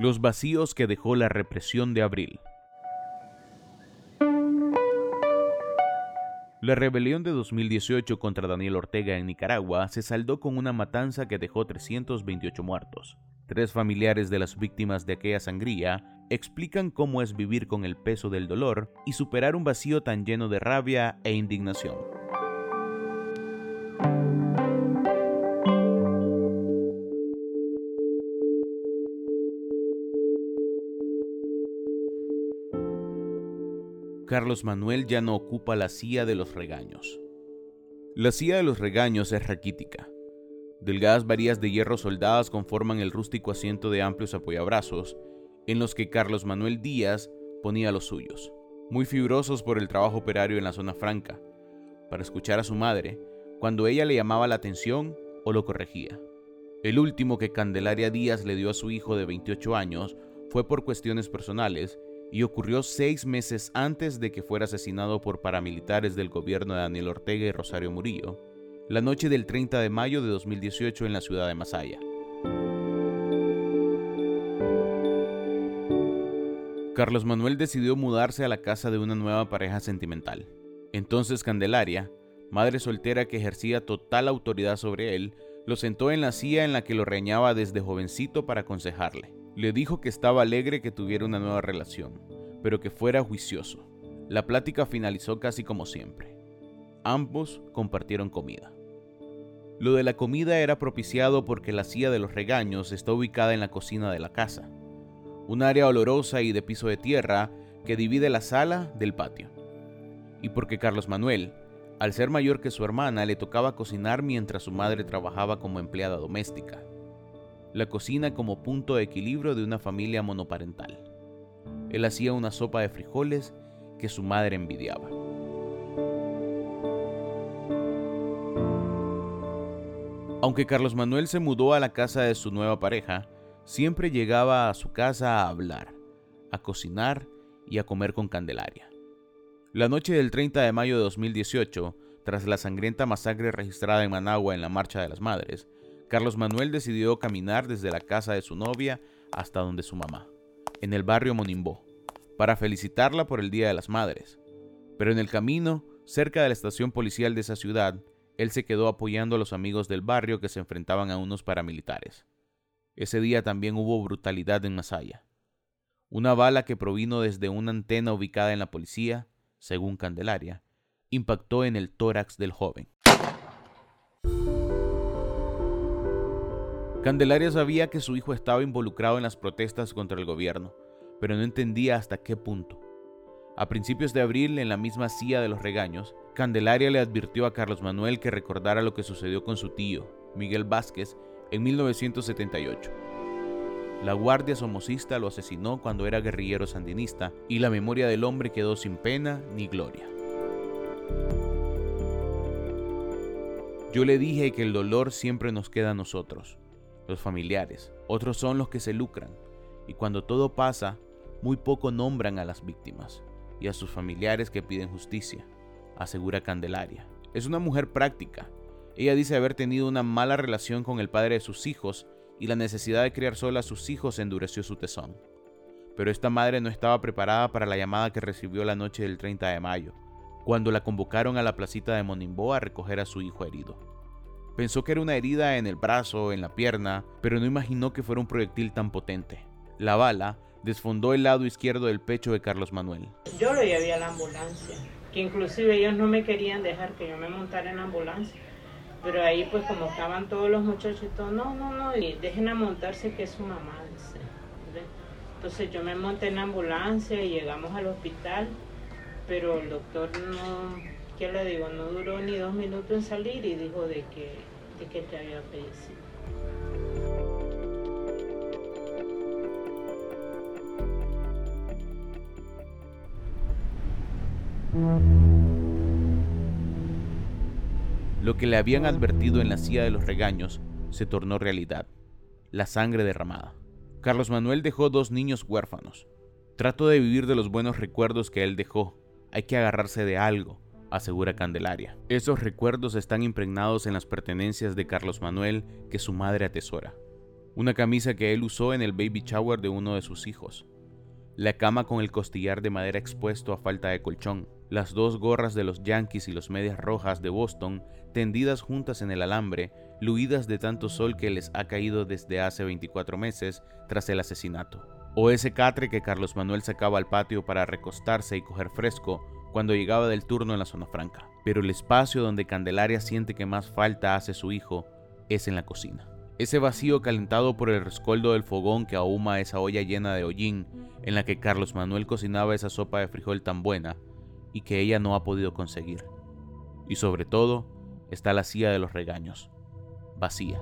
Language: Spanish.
Los vacíos que dejó la represión de abril. La rebelión de 2018 contra Daniel Ortega en Nicaragua se saldó con una matanza que dejó 328 muertos. Tres familiares de las víctimas de aquella sangría explican cómo es vivir con el peso del dolor y superar un vacío tan lleno de rabia e indignación. Carlos Manuel ya no ocupa la silla de los regaños. La silla de los regaños es raquítica. Delgadas varillas de hierro soldadas conforman el rústico asiento de amplios apoyabrazos en los que Carlos Manuel Díaz ponía los suyos, muy fibrosos por el trabajo operario en la zona franca, para escuchar a su madre cuando ella le llamaba la atención o lo corregía. El último que Candelaria Díaz le dio a su hijo de 28 años fue por cuestiones personales y ocurrió seis meses antes de que fuera asesinado por paramilitares del gobierno de Daniel Ortega y Rosario Murillo, la noche del 30 de mayo de 2018 en la ciudad de Masaya. Carlos Manuel decidió mudarse a la casa de una nueva pareja sentimental. Entonces Candelaria, madre soltera que ejercía total autoridad sobre él, lo sentó en la silla en la que lo reñaba desde jovencito para aconsejarle. Le dijo que estaba alegre que tuviera una nueva relación, pero que fuera juicioso. La plática finalizó casi como siempre. Ambos compartieron comida. Lo de la comida era propiciado porque la silla de los regaños está ubicada en la cocina de la casa, un área olorosa y de piso de tierra que divide la sala del patio. Y porque Carlos Manuel, al ser mayor que su hermana, le tocaba cocinar mientras su madre trabajaba como empleada doméstica la cocina como punto de equilibrio de una familia monoparental. Él hacía una sopa de frijoles que su madre envidiaba. Aunque Carlos Manuel se mudó a la casa de su nueva pareja, siempre llegaba a su casa a hablar, a cocinar y a comer con Candelaria. La noche del 30 de mayo de 2018, tras la sangrienta masacre registrada en Managua en la Marcha de las Madres, Carlos Manuel decidió caminar desde la casa de su novia hasta donde su mamá, en el barrio Monimbó, para felicitarla por el Día de las Madres. Pero en el camino, cerca de la estación policial de esa ciudad, él se quedó apoyando a los amigos del barrio que se enfrentaban a unos paramilitares. Ese día también hubo brutalidad en Masaya. Una bala que provino desde una antena ubicada en la policía, según Candelaria, impactó en el tórax del joven. Candelaria sabía que su hijo estaba involucrado en las protestas contra el gobierno, pero no entendía hasta qué punto. A principios de abril, en la misma silla de los regaños, Candelaria le advirtió a Carlos Manuel que recordara lo que sucedió con su tío, Miguel Vázquez, en 1978. La guardia somocista lo asesinó cuando era guerrillero sandinista y la memoria del hombre quedó sin pena ni gloria. Yo le dije que el dolor siempre nos queda a nosotros, los familiares, otros son los que se lucran, y cuando todo pasa, muy poco nombran a las víctimas y a sus familiares que piden justicia, asegura Candelaria. Es una mujer práctica. Ella dice haber tenido una mala relación con el padre de sus hijos y la necesidad de criar sola a sus hijos endureció su tesón. Pero esta madre no estaba preparada para la llamada que recibió la noche del 30 de mayo, cuando la convocaron a la placita de Monimbo a recoger a su hijo herido. Pensó que era una herida en el brazo, en la pierna, pero no imaginó que fuera un proyectil tan potente. La bala desfondó el lado izquierdo del pecho de Carlos Manuel. Yo lo llevé a la ambulancia, que inclusive ellos no me querían dejar que yo me montara en la ambulancia. Pero ahí pues como estaban todos los muchachos, todo, no, no, no, y dejen a montarse que es su mamá. Entonces yo me monté en la ambulancia y llegamos al hospital, pero el doctor no, ¿qué le digo? No duró ni dos minutos en salir y dijo de que, de que te había fallecido. Lo que le habían advertido en la silla de los regaños se tornó realidad. La sangre derramada. Carlos Manuel dejó dos niños huérfanos. Trato de vivir de los buenos recuerdos que él dejó. Hay que agarrarse de algo, asegura Candelaria. Esos recuerdos están impregnados en las pertenencias de Carlos Manuel que su madre atesora. una camisa que él usó en el baby shower de uno de sus hijos, la cama con el costillar de madera expuesto a falta de colchón, las dos gorras de los Yankees y los medias rojas de Boston tendidas juntas en el alambre, luidas de tanto sol que les ha caído desde hace 24 meses tras el asesinato. O ese catre que Carlos Manuel sacaba al patio para recostarse y coger fresco cuando llegaba del turno en la zona franca. Pero el espacio donde Candelaria siente que más falta hace su hijo es en la cocina. Ese vacío calentado por el rescoldo del fogón que ahuma esa olla llena de hollín en la que Carlos Manuel cocinaba esa sopa de frijol tan buena y que ella no ha podido conseguir. Y sobre todo está la silla de los regaños, vacía.